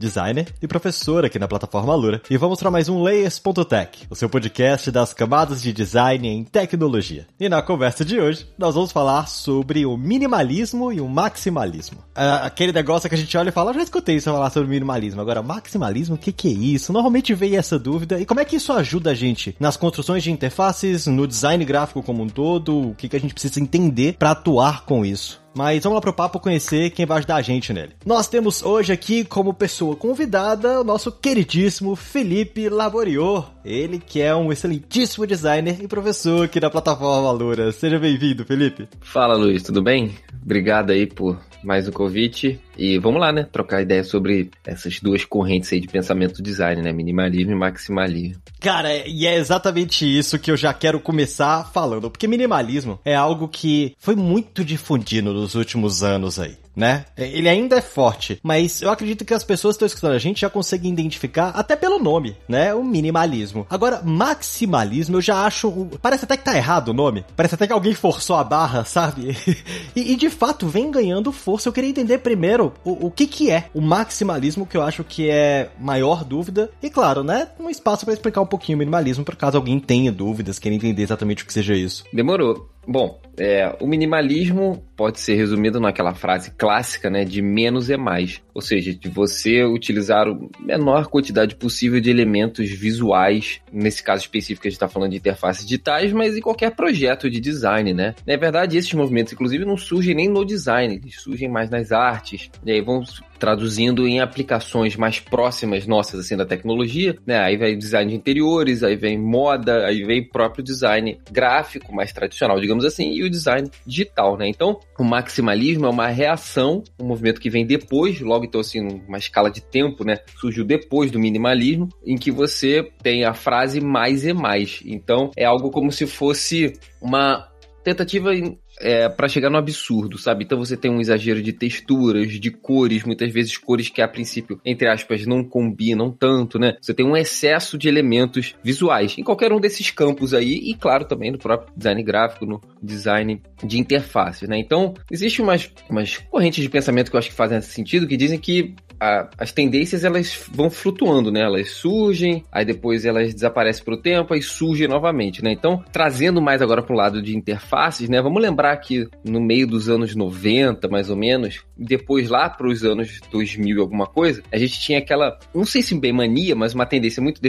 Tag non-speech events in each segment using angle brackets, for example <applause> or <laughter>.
designer e professor aqui na plataforma Lura, e vamos para mais um Layers.tech, o seu podcast das camadas de design em tecnologia. E na conversa de hoje, nós vamos falar sobre o minimalismo e o maximalismo. Ah, aquele negócio que a gente olha e fala, já escutei isso falar sobre minimalismo, agora maximalismo, o que, que é isso? Normalmente veio essa dúvida, e como é que isso ajuda a gente nas construções de interfaces, no design gráfico como um todo, o que, que a gente precisa entender para atuar com isso? Mas vamos lá pro papo conhecer quem vai ajudar a gente nele. Nós temos hoje aqui como pessoa convidada o nosso queridíssimo Felipe Laborior. Ele que é um excelentíssimo designer e professor aqui da plataforma Lura. Seja bem-vindo, Felipe. Fala, Luiz, tudo bem? Obrigado aí por mais um convite. E vamos lá, né? Trocar ideia sobre essas duas correntes aí de pensamento design, né? Minimalismo e maximalismo. Cara, e é exatamente isso que eu já quero começar falando. Porque minimalismo é algo que foi muito difundido nos últimos anos aí né? Ele ainda é forte, mas eu acredito que as pessoas que estão escutando a gente já conseguem identificar até pelo nome, né? O minimalismo. Agora, maximalismo eu já acho. Parece até que tá errado o nome. Parece até que alguém forçou a barra, sabe? <laughs> e, e, de fato vem ganhando força. Eu queria entender primeiro o, o que, que é o maximalismo, que eu acho que é maior dúvida. E claro, né? Um espaço para explicar um pouquinho o minimalismo, por caso alguém tenha dúvidas, queira entender exatamente o que seja isso. Demorou. Bom, é, o minimalismo pode ser resumido naquela frase clássica, né, de menos é mais. Ou seja, de você utilizar a menor quantidade possível de elementos visuais. Nesse caso específico, a gente está falando de interfaces digitais, mas em qualquer projeto de design, né? Na verdade, esses movimentos, inclusive, não surgem nem no design, eles surgem mais nas artes. E aí vão traduzindo em aplicações mais próximas nossas, assim, da tecnologia, né? Aí vem design de interiores, aí vem moda, aí vem próprio design gráfico, mais tradicional, digamos assim, e o design digital, né? Então, o maximalismo é uma reação, um movimento que vem depois, logo então assim, numa escala de tempo, né? Surgiu depois do minimalismo, em que você tem a frase mais e mais. Então, é algo como se fosse uma tentativa é, para chegar no absurdo, sabe? Então você tem um exagero de texturas, de cores, muitas vezes cores que a princípio, entre aspas, não combinam tanto, né? Você tem um excesso de elementos visuais em qualquer um desses campos aí e, claro, também no próprio design gráfico, no design de interface, né? Então, existe umas, umas correntes de pensamento que eu acho que fazem sentido, que dizem que a, as tendências elas vão flutuando, né? Elas surgem, aí depois elas desaparecem para o tempo, aí surgem novamente, né? Então, trazendo mais agora para o lado de interfaces, né? Vamos lembrar que no meio dos anos 90, mais ou menos, depois lá para os anos 2000 e alguma coisa, a gente tinha aquela, não sei se bem mania, mas uma tendência muito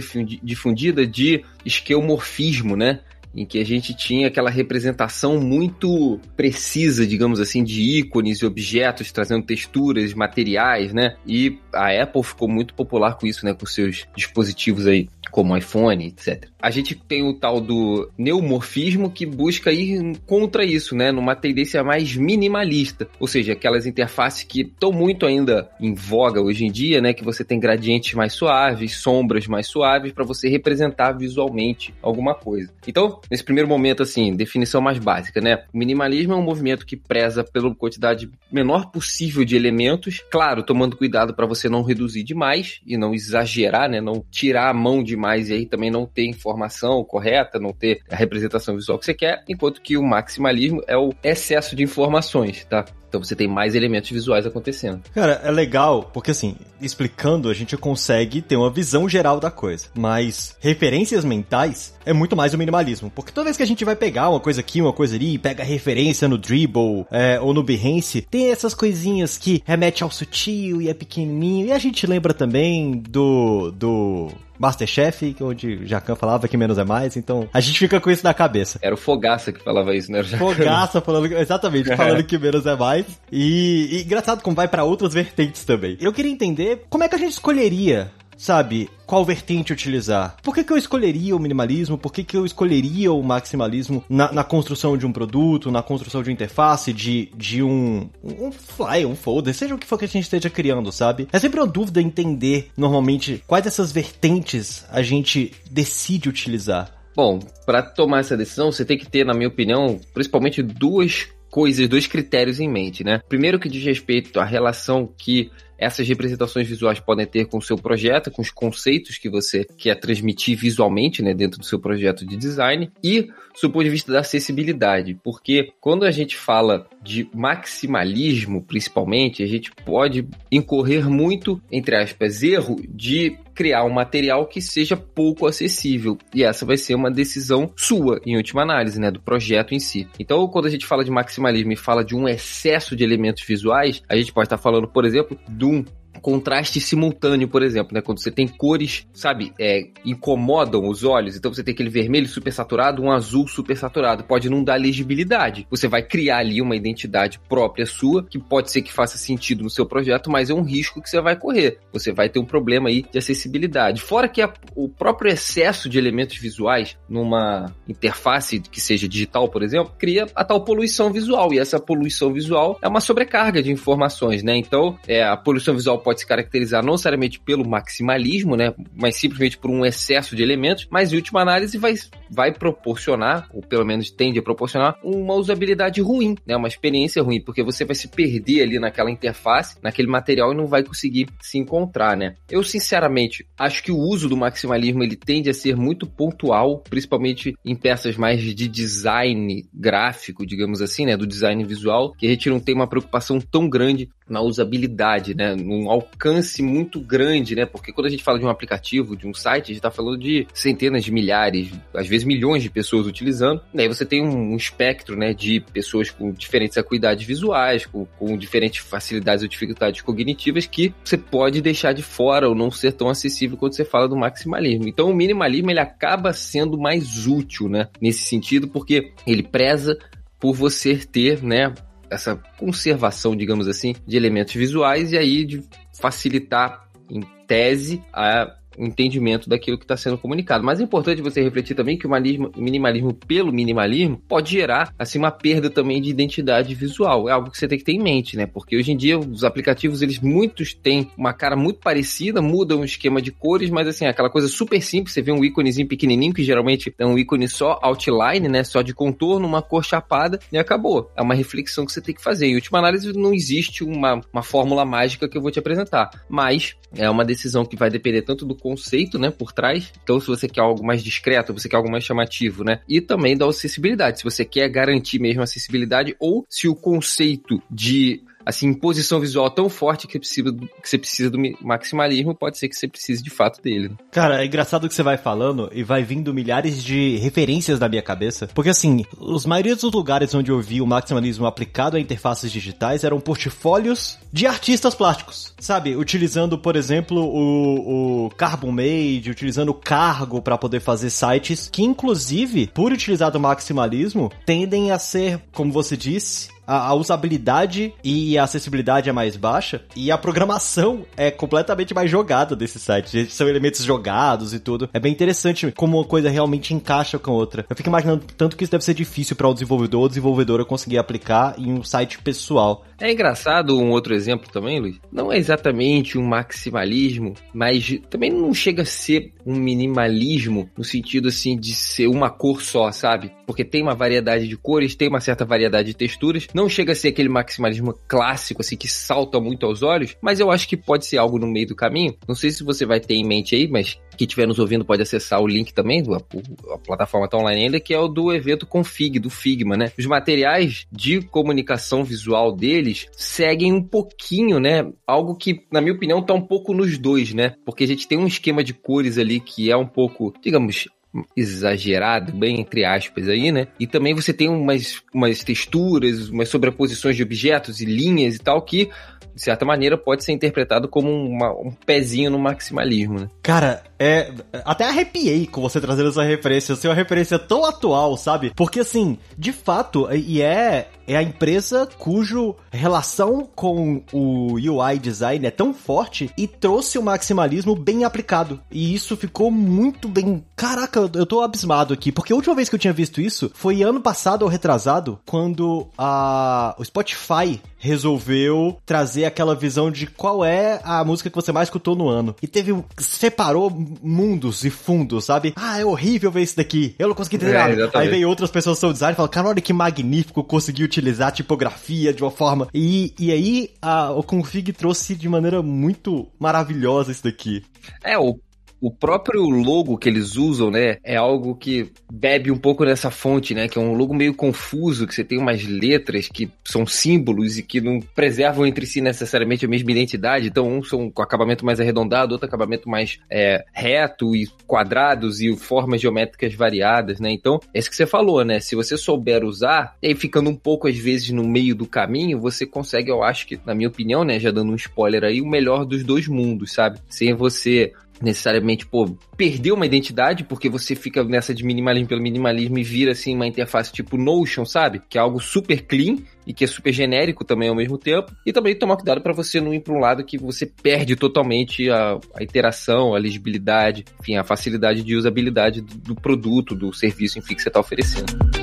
difundida de esquemorfismo, né? Em que a gente tinha aquela representação muito precisa, digamos assim, de ícones e objetos, trazendo texturas, materiais, né? E a Apple ficou muito popular com isso, né? Com seus dispositivos aí, como iPhone, etc. A gente tem o tal do neomorfismo que busca ir contra isso, né? Numa tendência mais minimalista, ou seja, aquelas interfaces que estão muito ainda em voga hoje em dia, né? Que você tem gradientes mais suaves, sombras mais suaves para você representar visualmente alguma coisa. Então, nesse primeiro momento, assim, definição mais básica, né? O minimalismo é um movimento que preza pela quantidade menor possível de elementos, claro, tomando cuidado para você não reduzir demais e não exagerar, né? Não tirar a mão demais e aí também não ter informação correta, não ter a representação visual que você quer, enquanto que o maximalismo é o excesso de informações, tá? Então você tem mais elementos visuais acontecendo. Cara, é legal, porque assim, explicando, a gente consegue ter uma visão geral da coisa. Mas referências mentais é muito mais o minimalismo. Porque toda vez que a gente vai pegar uma coisa aqui, uma coisa ali, pega referência no Dribble é, ou no Behance, tem essas coisinhas que remete ao sutil e é pequenininho. E a gente lembra também do. do Masterchef, onde Jacan falava que menos é mais, então a gente fica com isso na cabeça. Era o Fogaça que falava isso, né? Fogaça falando, exatamente, <laughs> falando que menos é mais. E, e engraçado como vai para outras vertentes também. Eu queria entender como é que a gente escolheria sabe, qual vertente utilizar. Por que, que eu escolheria o minimalismo? Por que, que eu escolheria o maximalismo na, na construção de um produto, na construção de uma interface, de, de um, um fly, um folder, seja o que for que a gente esteja criando, sabe? É sempre uma dúvida entender, normalmente, quais dessas vertentes a gente decide utilizar. Bom, para tomar essa decisão, você tem que ter, na minha opinião, principalmente duas coisas, dois critérios em mente, né? Primeiro que diz respeito à relação que essas representações visuais podem ter com o seu projeto, com os conceitos que você quer transmitir visualmente, né, dentro do seu projeto de design, e do ponto de vista da acessibilidade, porque quando a gente fala de maximalismo, principalmente, a gente pode incorrer muito, entre aspas, erro de criar um material que seja pouco acessível. E essa vai ser uma decisão sua, em última análise, né, do projeto em si. Então, quando a gente fala de maximalismo e fala de um excesso de elementos visuais, a gente pode estar falando, por exemplo, de um contraste simultâneo, por exemplo, né? Quando você tem cores, sabe, é, incomodam os olhos. Então você tem aquele vermelho super saturado, um azul super saturado. Pode não dar legibilidade. Você vai criar ali uma identidade própria sua, que pode ser que faça sentido no seu projeto, mas é um risco que você vai correr. Você vai ter um problema aí de acessibilidade. Fora que a, o próprio excesso de elementos visuais numa interface que seja digital, por exemplo, cria a tal poluição visual. E essa poluição visual é uma sobrecarga de informações, né? Então, é, a poluição visual pode se caracterizar não necessariamente pelo maximalismo, né, mas simplesmente por um excesso de elementos, mas em última análise vai, vai proporcionar, ou pelo menos tende a proporcionar, uma usabilidade ruim, né, uma experiência ruim, porque você vai se perder ali naquela interface, naquele material e não vai conseguir se encontrar, né. Eu, sinceramente, acho que o uso do maximalismo ele tende a ser muito pontual, principalmente em peças mais de design gráfico, digamos assim, né, do design visual, que a gente não tem uma preocupação tão grande na usabilidade, né, num alcance muito grande, né? Porque quando a gente fala de um aplicativo, de um site, a gente está falando de centenas de milhares, às vezes milhões de pessoas utilizando. E aí você tem um, um espectro, né, de pessoas com diferentes acuidades visuais, com, com diferentes facilidades ou dificuldades cognitivas que você pode deixar de fora ou não ser tão acessível quando você fala do maximalismo. Então o minimalismo ele acaba sendo mais útil, né, nesse sentido, porque ele preza por você ter, né, essa conservação, digamos assim, de elementos visuais e aí de facilitar, em tese, a entendimento daquilo que está sendo comunicado. Mas é importante você refletir também que o minimalismo pelo minimalismo pode gerar assim uma perda também de identidade visual. É algo que você tem que ter em mente, né? Porque hoje em dia os aplicativos eles muitos têm uma cara muito parecida, mudam o esquema de cores, mas assim, aquela coisa super simples, você vê um íconezinho pequenininho que geralmente é um ícone só outline, né, só de contorno, uma cor chapada e acabou. É uma reflexão que você tem que fazer. Em última análise não existe uma, uma fórmula mágica que eu vou te apresentar, mas é uma decisão que vai depender tanto do conceito, né, por trás. Então, se você quer algo mais discreto, você quer algo mais chamativo, né, e também da acessibilidade. Se você quer garantir mesmo a acessibilidade ou se o conceito de assim, imposição visual tão forte que, precisa do, que você precisa do maximalismo, pode ser que você precise de fato dele. Né? Cara, é engraçado que você vai falando e vai vindo milhares de referências na minha cabeça, porque assim, os maioria dos lugares onde eu vi o maximalismo aplicado a interfaces digitais eram portfólios de artistas plásticos, sabe? Utilizando, por exemplo, o, o Carbon Made, utilizando Cargo para poder fazer sites que, inclusive, por utilizar do maximalismo, tendem a ser, como você disse, a, a, usabilidade e a acessibilidade é mais baixa e a programação é completamente mais jogada desse site. São elementos jogados e tudo. É bem interessante como uma coisa realmente encaixa com a outra. Eu fico imaginando tanto que isso deve ser difícil para o desenvolvedor ou desenvolvedora conseguir aplicar em um site pessoal. É engraçado um outro exemplo também, Luiz. Não é exatamente um maximalismo, mas também não chega a ser um minimalismo no sentido assim de ser uma cor só, sabe? Porque tem uma variedade de cores, tem uma certa variedade de texturas. Não chega a ser aquele maximalismo clássico assim que salta muito aos olhos, mas eu acho que pode ser algo no meio do caminho. Não sei se você vai ter em mente aí, mas quem estiver nos ouvindo pode acessar o link também, a, a plataforma tá online ainda, que é o do evento Config, do Figma, né? Os materiais de comunicação visual deles seguem um pouquinho, né? Algo que, na minha opinião, tá um pouco nos dois, né? Porque a gente tem um esquema de cores ali que é um pouco, digamos, exagerado, bem entre aspas aí, né? E também você tem umas, umas texturas, umas sobreposições de objetos e linhas e tal que de certa maneira, pode ser interpretado como uma, um pezinho no maximalismo, né? Cara, é. Até arrepiei com você trazendo essa referência. Assim, uma referência tão atual, sabe? Porque, assim, de fato, e é. É a empresa cujo relação com o UI design é tão forte e trouxe o maximalismo bem aplicado. E isso ficou muito bem. Caraca, eu tô abismado aqui. Porque a última vez que eu tinha visto isso foi ano passado ou retrasado, quando a, o Spotify resolveu trazer aquela visão de qual é a música que você mais escutou no ano. E teve. separou mundos e fundos, sabe? Ah, é horrível ver isso daqui. Eu não consegui entender é, nada. Aí vem outras pessoas que são design e falam, cara, olha que magnífico conseguir utilizar a tipografia de uma forma. E, e aí a, o Config trouxe de maneira muito maravilhosa isso daqui. É, o o próprio logo que eles usam, né, é algo que bebe um pouco nessa fonte, né, que é um logo meio confuso, que você tem umas letras que são símbolos e que não preservam entre si necessariamente a mesma identidade. Então, um são com acabamento mais arredondado, outro acabamento mais é, reto e quadrados e formas geométricas variadas, né. Então, é isso que você falou, né, se você souber usar, e aí ficando um pouco às vezes no meio do caminho, você consegue, eu acho que, na minha opinião, né, já dando um spoiler aí, o melhor dos dois mundos, sabe? Sem você necessariamente, pô, perder uma identidade, porque você fica nessa de minimalismo pelo minimalismo e vira, assim, uma interface tipo Notion, sabe? Que é algo super clean e que é super genérico também ao mesmo tempo. E também tomar cuidado para você não ir para um lado que você perde totalmente a, a interação, a legibilidade, enfim, a facilidade de usabilidade do, do produto, do serviço, enfim, que você está oferecendo.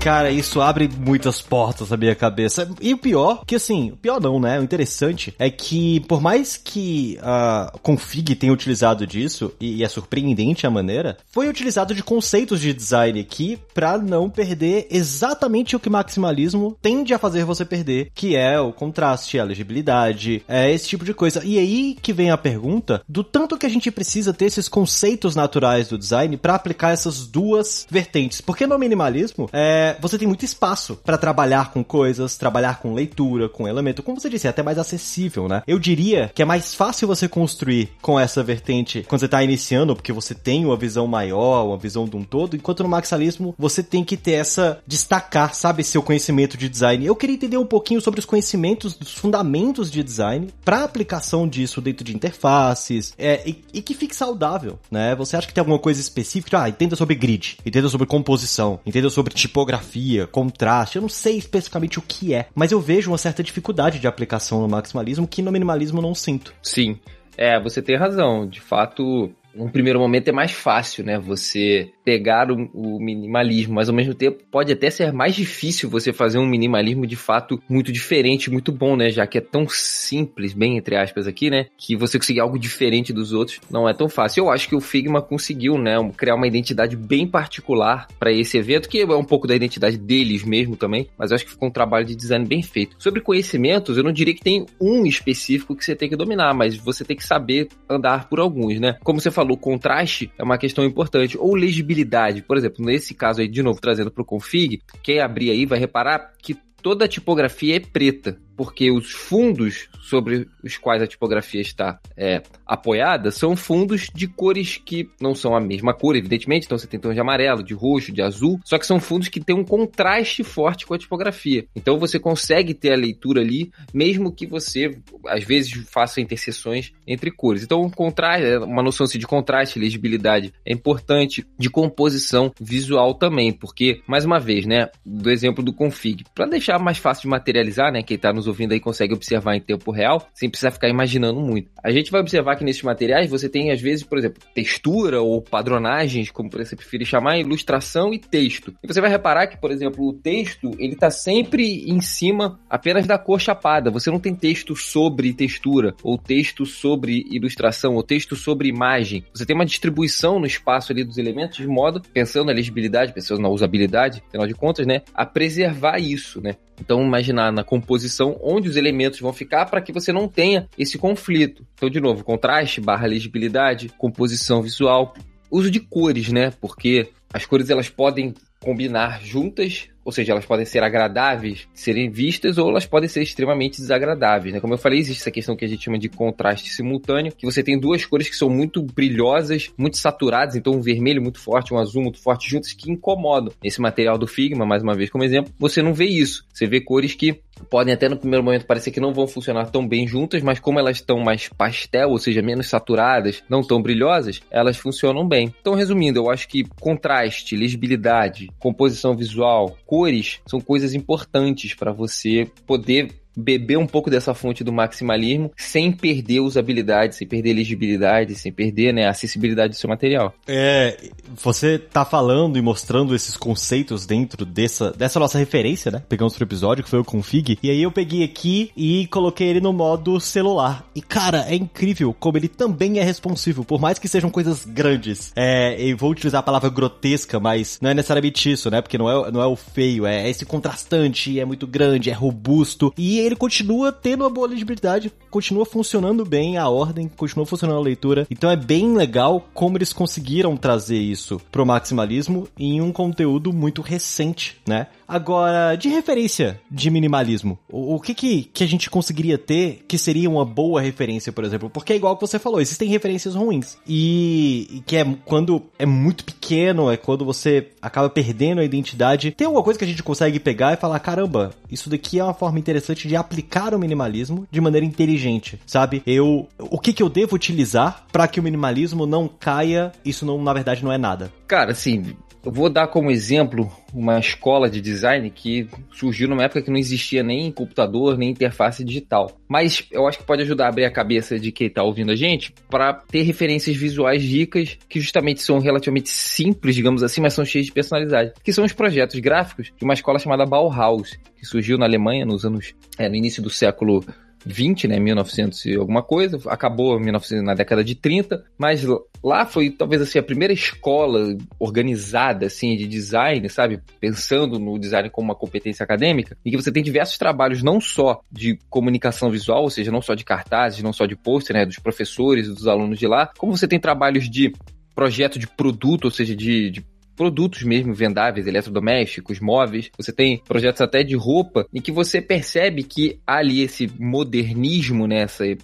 Cara, isso abre muitas portas na minha cabeça. E o pior, que assim, o pior não, né? O interessante é que, por mais que a Config tenha utilizado disso, e é surpreendente a maneira, foi utilizado de conceitos de design aqui para não perder exatamente o que maximalismo tende a fazer você perder, que é o contraste, a legibilidade, é esse tipo de coisa. E aí que vem a pergunta do tanto que a gente precisa ter esses conceitos naturais do design para aplicar essas duas vertentes. Porque no minimalismo, é, você tem muito espaço para trabalhar com coisas, trabalhar com leitura, com elemento. Como você disse, é até mais acessível, né? Eu diria que é mais fácil você construir com essa vertente quando você tá iniciando, porque você tem uma visão maior, uma visão de um todo, enquanto no maximalismo você tem que ter essa destacar, sabe, seu conhecimento de design. Eu queria entender um pouquinho sobre os conhecimentos dos fundamentos de design para aplicação disso dentro de interfaces é, e, e, que fique saudável, né? Você acha que tem alguma coisa específica? Ah, entenda sobre grid, entenda sobre composição, entenda sobre tipografia fotografia, contraste, eu não sei especificamente o que é, mas eu vejo uma certa dificuldade de aplicação no maximalismo que no minimalismo não sinto. Sim. É, você tem razão. De fato, num primeiro momento é mais fácil, né? Você pegar o, o, minimalismo, mas ao mesmo tempo pode até ser mais difícil você fazer um minimalismo de fato muito diferente, muito bom, né? Já que é tão simples, bem entre aspas aqui, né? Que você conseguir algo diferente dos outros não é tão fácil. Eu acho que o Figma conseguiu, né? Criar uma identidade bem particular para esse evento, que é um pouco da identidade deles mesmo também, mas eu acho que ficou um trabalho de design bem feito. Sobre conhecimentos, eu não diria que tem um específico que você tem que dominar, mas você tem que saber andar por alguns, né? Como você falou, contraste é uma questão importante, ou legibilidade. Por exemplo, nesse caso aí, de novo, trazendo para o config, quem abrir aí vai reparar que toda a tipografia é preta porque os fundos sobre os quais a tipografia está é, apoiada são fundos de cores que não são a mesma cor, evidentemente. Então você tem tons de amarelo, de roxo, de azul, só que são fundos que têm um contraste forte com a tipografia. Então você consegue ter a leitura ali, mesmo que você às vezes faça interseções entre cores. Então um contraste, é, uma noção assim, de contraste, legibilidade é importante, de composição visual também, porque mais uma vez, né, do exemplo do config, para deixar mais fácil de materializar, né, quem está nos ouvindo aí consegue observar em tempo real, sem precisar ficar imaginando muito. A gente vai observar que nesses materiais você tem, às vezes, por exemplo, textura ou padronagens, como você preferir chamar, ilustração e texto. E você vai reparar que, por exemplo, o texto, ele tá sempre em cima apenas da cor chapada. Você não tem texto sobre textura, ou texto sobre ilustração, ou texto sobre imagem. Você tem uma distribuição no espaço ali dos elementos de modo, pensando na legibilidade, pensando na usabilidade, afinal de contas, né, a preservar isso, né? Então, imaginar na composição onde os elementos vão ficar para que você não tenha esse conflito. Então, de novo, contraste barra legibilidade, composição visual, uso de cores, né? Porque as cores elas podem combinar juntas ou seja, elas podem ser agradáveis serem vistas ou elas podem ser extremamente desagradáveis, né? Como eu falei, existe essa questão que a gente chama de contraste simultâneo, que você tem duas cores que são muito brilhosas, muito saturadas, então um vermelho muito forte, um azul muito forte juntas que incomodam. Nesse material do Figma, mais uma vez como exemplo, você não vê isso. Você vê cores que podem até no primeiro momento parecer que não vão funcionar tão bem juntas, mas como elas estão mais pastel, ou seja, menos saturadas, não tão brilhosas, elas funcionam bem. Então, resumindo, eu acho que contraste, legibilidade, composição visual, cores são coisas importantes para você poder beber um pouco dessa fonte do maximalismo sem perder usabilidade, sem perder legibilidade, sem perder né, a acessibilidade do seu material. É, você tá falando e mostrando esses conceitos dentro dessa, dessa nossa referência, né? Pegamos pro episódio, que foi o config, e aí eu peguei aqui e coloquei ele no modo celular. E cara, é incrível como ele também é responsivo, por mais que sejam coisas grandes. É, eu vou utilizar a palavra grotesca, mas não é necessariamente isso, né? Porque não é, não é o feio, é esse contrastante, é muito grande, é robusto, e ele continua tendo uma boa legibilidade, continua funcionando bem a ordem, continua funcionando a leitura. Então é bem legal como eles conseguiram trazer isso pro maximalismo em um conteúdo muito recente, né? Agora, de referência de minimalismo, o, o, que, que que a gente conseguiria ter que seria uma boa referência, por exemplo? Porque é igual que você falou, existem referências ruins. E, e que é quando é muito pequeno, é quando você acaba perdendo a identidade. Tem alguma coisa que a gente consegue pegar e falar, caramba, isso daqui é uma forma interessante de aplicar o minimalismo de maneira inteligente, sabe? Eu, o que que eu devo utilizar para que o minimalismo não caia? Isso não, na verdade, não é nada. Cara, assim, eu vou dar como exemplo uma escola de design que surgiu numa época que não existia nem computador, nem interface digital. Mas eu acho que pode ajudar a abrir a cabeça de quem está ouvindo a gente para ter referências visuais ricas que justamente são relativamente simples, digamos assim, mas são cheias de personalidade. Que são os projetos gráficos de uma escola chamada Bauhaus, que surgiu na Alemanha nos anos, é, no início do século 20, né, 1900 e alguma coisa, acabou 1900, na década de 30, mas lá foi talvez assim a primeira escola organizada assim de design, sabe, pensando no design como uma competência acadêmica, e que você tem diversos trabalhos não só de comunicação visual, ou seja, não só de cartazes, não só de pôster, né, dos professores dos alunos de lá, como você tem trabalhos de projeto de produto, ou seja, de, de produtos mesmo vendáveis, eletrodomésticos, móveis. Você tem projetos até de roupa em que você percebe que há ali esse modernismo nessa essa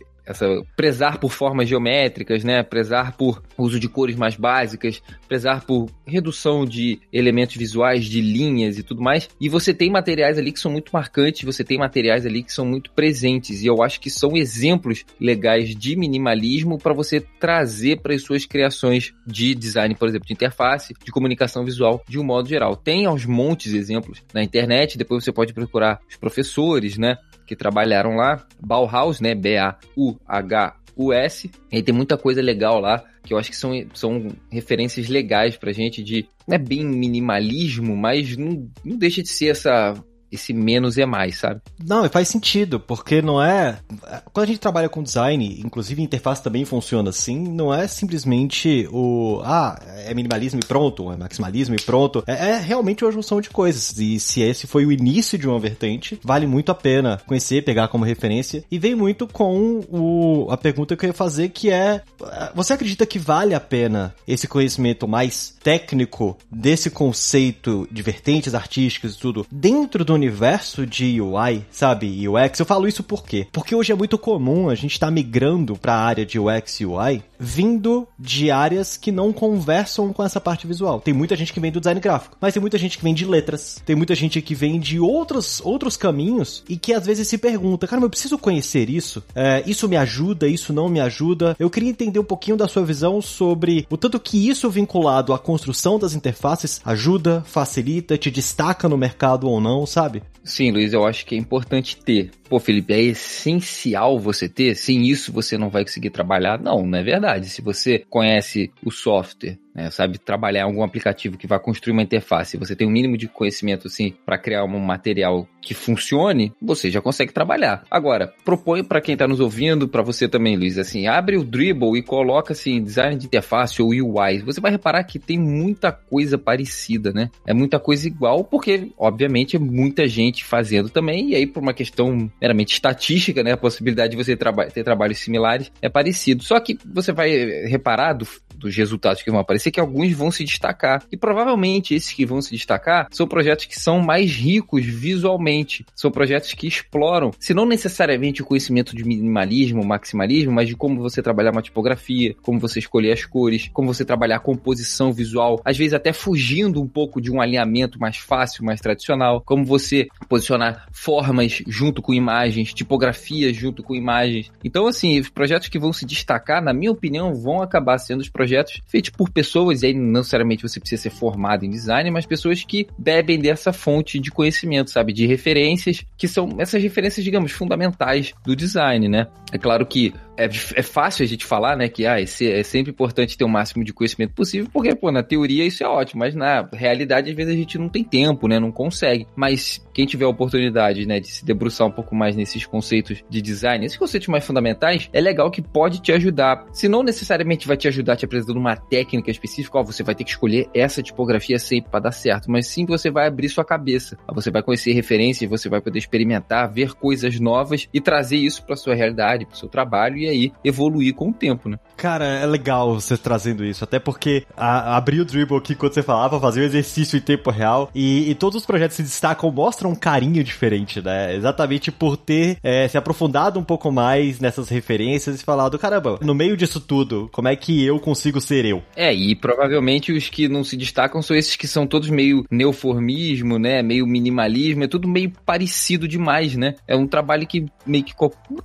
prezar por formas geométricas, né? Prezar por uso de cores mais básicas, prezar por redução de elementos visuais, de linhas e tudo mais. E você tem materiais ali que são muito marcantes, você tem materiais ali que são muito presentes e eu acho que são exemplos legais de minimalismo para você trazer para as suas criações de design, por exemplo, de interface, de comunicação visual, de um modo geral. Tem aos montes exemplos na internet, depois você pode procurar os professores, né? Que trabalharam lá. Bauhaus, né? B-A-U-H-U-S. E tem muita coisa legal lá que eu acho que são, são referências legais pra gente de. Não é bem minimalismo, mas não, não deixa de ser essa esse menos é mais, sabe? Não, faz sentido, porque não é. Quando a gente trabalha com design, inclusive interface também funciona assim, não é simplesmente o. Ah, é minimalismo e pronto, é maximalismo e pronto. É, é realmente uma junção de coisas. E se esse foi o início de uma vertente, vale muito a pena conhecer, pegar como referência. E vem muito com o, a pergunta que eu ia fazer, que é: você acredita que vale a pena esse conhecimento mais técnico desse conceito de vertentes artísticas e tudo dentro do universo de UI, sabe, UX, eu falo isso por quê? Porque hoje é muito comum a gente estar tá migrando para a área de UX e UI vindo de áreas que não conversam com essa parte visual. Tem muita gente que vem do design gráfico, mas tem muita gente que vem de letras, tem muita gente que vem de outros, outros caminhos e que às vezes se pergunta, cara, eu preciso conhecer isso? É, isso me ajuda? Isso não me ajuda? Eu queria entender um pouquinho da sua visão sobre o tanto que isso vinculado à construção das interfaces ajuda, facilita, te destaca no mercado ou não, sabe? Sim, Luiz, eu acho que é importante ter. Pô, Felipe, é essencial você ter? Sem isso você não vai conseguir trabalhar? Não, não é verdade. Se você conhece o software, né, sabe trabalhar algum aplicativo que vai construir uma interface, você tem um mínimo de conhecimento assim para criar um material que funcione, você já consegue trabalhar. Agora, propõe para quem está nos ouvindo, para você também, Luiz, assim, abre o Dribble e coloca assim design de interface ou UI. Você vai reparar que tem muita coisa parecida, né? É muita coisa igual, porque obviamente é muita gente fazendo também e aí por uma questão meramente estatística, né, a possibilidade de você traba ter trabalhos similares é parecido. Só que você vai reparar do, dos resultados que vão aparecer que alguns vão se destacar. E provavelmente esses que vão se destacar são projetos que são mais ricos visualmente. São projetos que exploram, se não necessariamente o conhecimento de minimalismo, maximalismo, mas de como você trabalhar uma tipografia, como você escolher as cores, como você trabalhar a composição visual, às vezes até fugindo um pouco de um alinhamento mais fácil, mais tradicional, como você posicionar formas junto com imagens, tipografias junto com imagens. Então, assim, os projetos que vão se destacar, na minha opinião, vão acabar sendo os projetos projetos feitos por pessoas, e aí não necessariamente você precisa ser formado em design, mas pessoas que bebem dessa fonte de conhecimento, sabe? De referências, que são essas referências, digamos, fundamentais do design, né? É claro que é, é fácil a gente falar, né, que ah, é sempre importante ter o máximo de conhecimento possível, porque, pô, na teoria isso é ótimo, mas na realidade, às vezes, a gente não tem tempo, né, não consegue. Mas quem tiver a oportunidade, né, de se debruçar um pouco mais nesses conceitos de design, esses conceitos mais fundamentais, é legal que pode te ajudar. Se não necessariamente vai te ajudar te apresentando uma técnica específica, ó, você vai ter que escolher essa tipografia sempre para dar certo, mas sim você vai abrir sua cabeça. Você vai conhecer referências, você vai poder experimentar, ver coisas novas e trazer isso para sua realidade, para seu trabalho e aí evoluir com o tempo, né? Cara, é legal você trazendo isso, até porque a, abrir o dribble aqui quando você falava, fazer o exercício em tempo real e, e todos os projetos se destacam, mostram um carinho diferente, né? Exatamente por ter é, se aprofundado um pouco mais nessas referências e falado, caramba, no meio disso tudo, como é que eu consigo ser eu? É, e provavelmente os que não se destacam são esses que são todos meio neoformismo, né? Meio minimalismo, é tudo meio parecido demais, né? É um trabalho que meio que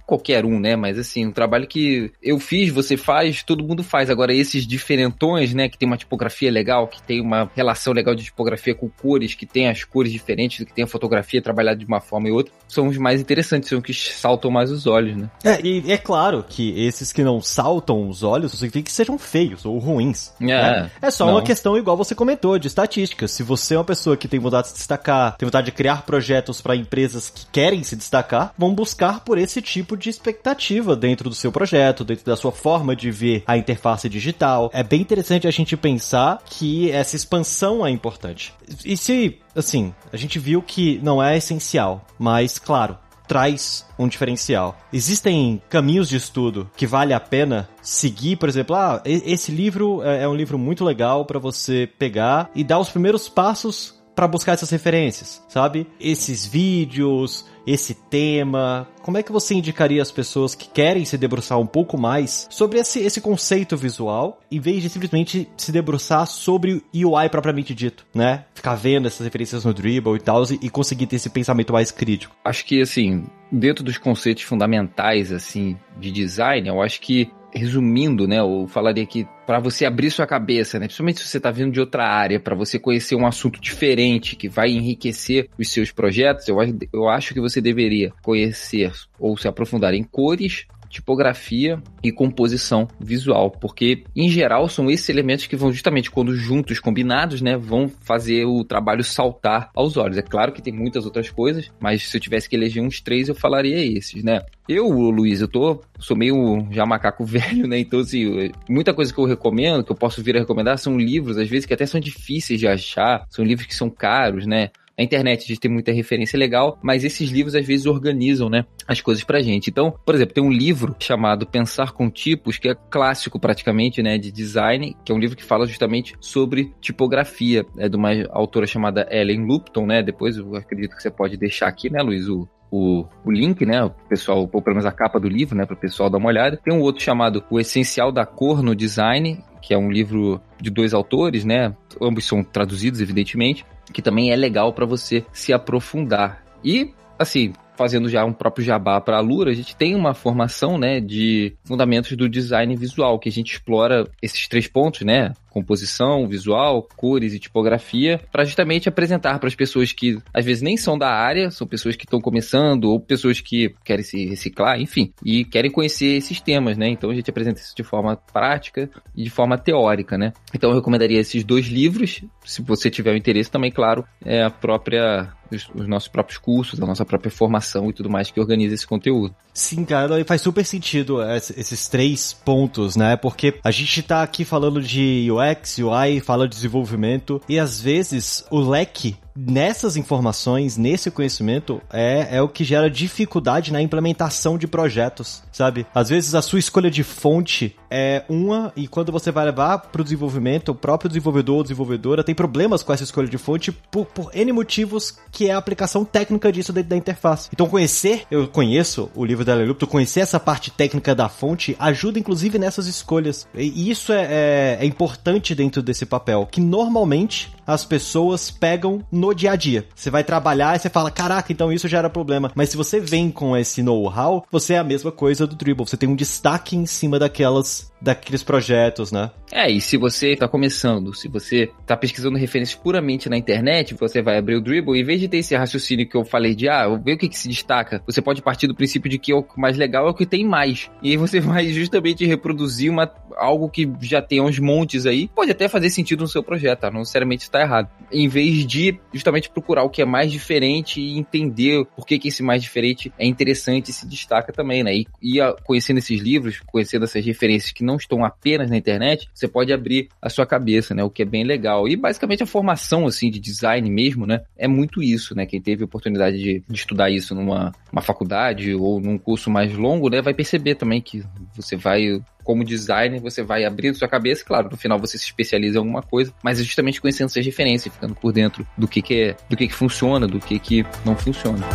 qualquer um, né? Mas assim, um trabalho que eu fiz, você faz, todo mundo faz. Agora, esses diferentões, né, que tem uma tipografia legal, que tem uma relação legal de tipografia com cores, que tem as cores diferentes, que tem a fotografia trabalhada de uma forma e outra, são os mais interessantes, são os que saltam mais os olhos, né? É, e é claro que esses que não saltam os olhos significa que sejam feios ou ruins. É, né? é só não. uma questão, igual você comentou, de estatística. Se você é uma pessoa que tem vontade de se destacar, tem vontade de criar projetos para empresas que querem se destacar, vão buscar por esse tipo de expectativa dentro do seu projeto, dentro da sua forma de ver a interface digital. É bem interessante a gente pensar que essa expansão é importante. E se, assim, a gente viu que não é essencial, mas claro, traz um diferencial. Existem caminhos de estudo que vale a pena seguir, por exemplo, ah, esse livro é, é um livro muito legal para você pegar e dar os primeiros passos para buscar essas referências, sabe? Esses vídeos, esse tema? Como é que você indicaria as pessoas que querem se debruçar um pouco mais sobre esse, esse conceito visual, em vez de simplesmente se debruçar sobre o UI propriamente dito, né? Ficar vendo essas referências no Dribble e tal, e, conseguir ter esse pensamento mais crítico. Acho que, assim, dentro dos conceitos fundamentais, assim, de design, eu acho que resumindo, né, eu falaria que para você abrir sua cabeça, né, principalmente se você está vindo de outra área, para você conhecer um assunto diferente que vai enriquecer os seus projetos, eu, eu acho que você deveria conhecer ou se aprofundar em cores, tipografia e composição visual, porque em geral são esses elementos que vão justamente quando juntos, combinados, né, vão fazer o trabalho saltar aos olhos. É claro que tem muitas outras coisas, mas se eu tivesse que eleger uns três, eu falaria esses, né? Eu, Luiz, eu tô, sou meio já macaco <laughs> velho, né? Então, assim, muita coisa que eu recomendo, que eu posso vir a recomendar, são livros, às vezes, que até são difíceis de achar, são livros que são caros, né? A internet a gente tem muita referência legal, mas esses livros às vezes organizam, né, as coisas pra gente. Então, por exemplo, tem um livro chamado Pensar com Tipos, que é clássico praticamente, né, de design, que é um livro que fala justamente sobre tipografia, é de uma autora chamada Ellen Lupton, né? Depois eu acredito que você pode deixar aqui, né, Luiz, o, o, o, link, né? O pessoal, ou pelo menos a capa do livro, né? Para o pessoal dar uma olhada. Tem um outro chamado O Essencial da Cor no Design, que é um livro de dois autores, né? Ambos são traduzidos, evidentemente que também é legal para você se aprofundar. E, assim, fazendo já um próprio jabá para a Lura, a gente tem uma formação, né, de fundamentos do design visual, que a gente explora esses três pontos, né, composição, visual, cores e tipografia, para justamente apresentar para as pessoas que às vezes nem são da área, são pessoas que estão começando ou pessoas que querem se reciclar, enfim, e querem conhecer esses temas, né? Então a gente apresenta isso de forma prática e de forma teórica, né? Então eu recomendaria esses dois livros, se você tiver o interesse também, claro, é a própria os, os, nossos próprios cursos, a nossa própria formação e tudo mais que organiza esse conteúdo. Sim, cara, faz super sentido esses três pontos, né? Porque a gente tá aqui falando de UX, UI, fala de desenvolvimento e às vezes o leque nessas informações, nesse conhecimento, é, é o que gera dificuldade na implementação de projetos, sabe? Às vezes a sua escolha de fonte é uma e quando você vai levar para o desenvolvimento, o próprio desenvolvedor ou desenvolvedora tem problemas com essa escolha de fonte por, por N motivos que é a aplicação técnica disso dentro da interface. Então conhecer, eu conheço o livro da Lelupto, conhecer essa parte técnica da fonte ajuda inclusive nessas escolhas. E isso é, é, é importante dentro desse papel, que normalmente as pessoas pegam no dia a dia. Você vai trabalhar e você fala, caraca, então isso já era problema. Mas se você vem com esse know-how, você é a mesma coisa do Dribble. Você tem um destaque em cima daquelas daqueles projetos, né? É, e se você está começando, se você está pesquisando referências puramente na internet, você vai abrir o Dribble, e em vez de ter esse raciocínio que eu falei de, ah, ver o que, que se destaca, você pode partir do princípio de que o mais legal é o que tem mais. E aí você <laughs> vai justamente reproduzir uma, algo que já tem uns montes aí, pode até fazer sentido no seu projeto, tá? Não necessariamente está errado. Em vez de justamente procurar o que é mais diferente e entender por que, que esse mais diferente é interessante e se destaca também, né? E, e conhecendo esses livros, conhecendo essas referências que não estão apenas na internet, você pode abrir a sua cabeça, né? O que é bem legal. E basicamente a formação, assim, de design mesmo, né? É muito isso, né? Quem teve a oportunidade de, de estudar isso numa uma faculdade ou num curso mais longo, né? Vai perceber também que você vai como designer, você vai abrindo sua cabeça, claro, no final você se especializa em alguma coisa, mas é justamente conhecendo essas referências, ficando por dentro do que, que é, do que, que funciona, do que, que não funciona.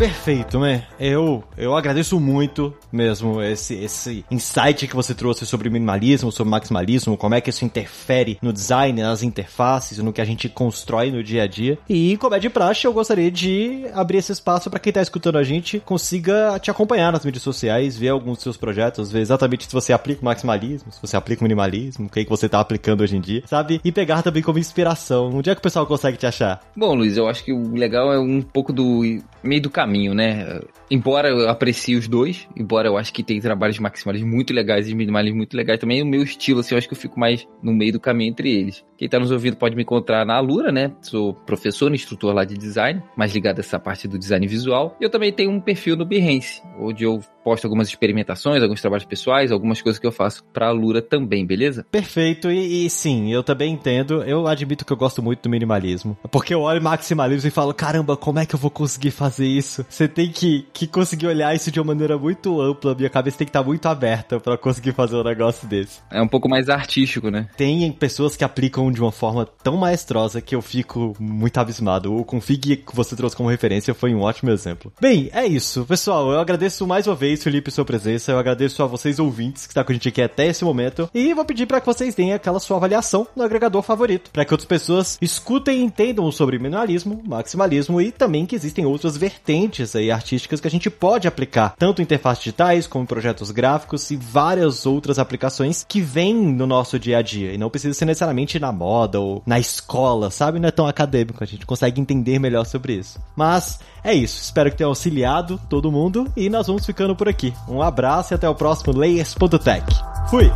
Perfeito, né? Eu, eu agradeço muito mesmo esse, esse insight que você trouxe sobre minimalismo, sobre maximalismo, como é que isso interfere no design, nas interfaces, no que a gente constrói no dia a dia. E como é de praxe, eu gostaria de abrir esse espaço para quem tá escutando a gente consiga te acompanhar nas mídias sociais, ver alguns dos seus projetos, ver exatamente se você aplica o maximalismo, se você aplica o minimalismo, o que, é que você tá aplicando hoje em dia, sabe? E pegar também como inspiração. Onde é que o pessoal consegue te achar? Bom, Luiz, eu acho que o legal é um pouco do meio do caminho caminho, né? Embora eu aprecie os dois, embora eu acho que tem trabalhos de maximalismo muito legais e minimalismo muito legais também, o meu estilo, assim, eu acho que eu fico mais no meio do caminho entre eles. Quem tá nos ouvindo pode me encontrar na Alura, né? Sou professor, instrutor lá de design, mais ligado a essa parte do design visual. Eu também tenho um perfil no Behance, onde eu posto algumas experimentações, alguns trabalhos pessoais, algumas coisas que eu faço pra Alura também, beleza? Perfeito, e, e, sim, eu também entendo. Eu admito que eu gosto muito do minimalismo. Porque eu olho maximalismo e falo, caramba, como é que eu vou conseguir fazer isso? Você tem que, que conseguir olhar isso de uma maneira muito ampla, minha cabeça tem que estar muito aberta para conseguir fazer um negócio desse. É um pouco mais artístico, né? Tem pessoas que aplicam de uma forma tão maestrosa que eu fico muito abismado. O config que você trouxe como referência foi um ótimo exemplo. Bem, é isso. Pessoal, eu agradeço mais uma vez, Felipe, sua presença. Eu agradeço a vocês ouvintes que estão com a gente aqui até esse momento. E vou pedir para que vocês deem aquela sua avaliação no agregador favorito, para que outras pessoas escutem e entendam sobre minimalismo, maximalismo e também que existem outras vertentes aí artísticas que a gente pode aplicar, tanto em interfaces digitais como em projetos gráficos e várias outras aplicações que vêm no nosso dia a dia e não precisa ser necessariamente na moda ou na escola, sabe? Não é tão acadêmico, a gente consegue entender melhor sobre isso. Mas é isso, espero que tenha auxiliado todo mundo e nós vamos ficando por aqui. Um abraço e até o próximo Layers.tech. Fui!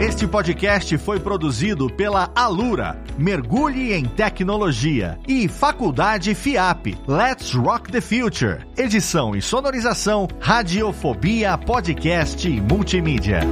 Este podcast foi produzido pela Alura, Mergulhe em Tecnologia, e Faculdade FIAP, Let's Rock the Future. Edição e sonorização, Radiofobia Podcast e Multimídia.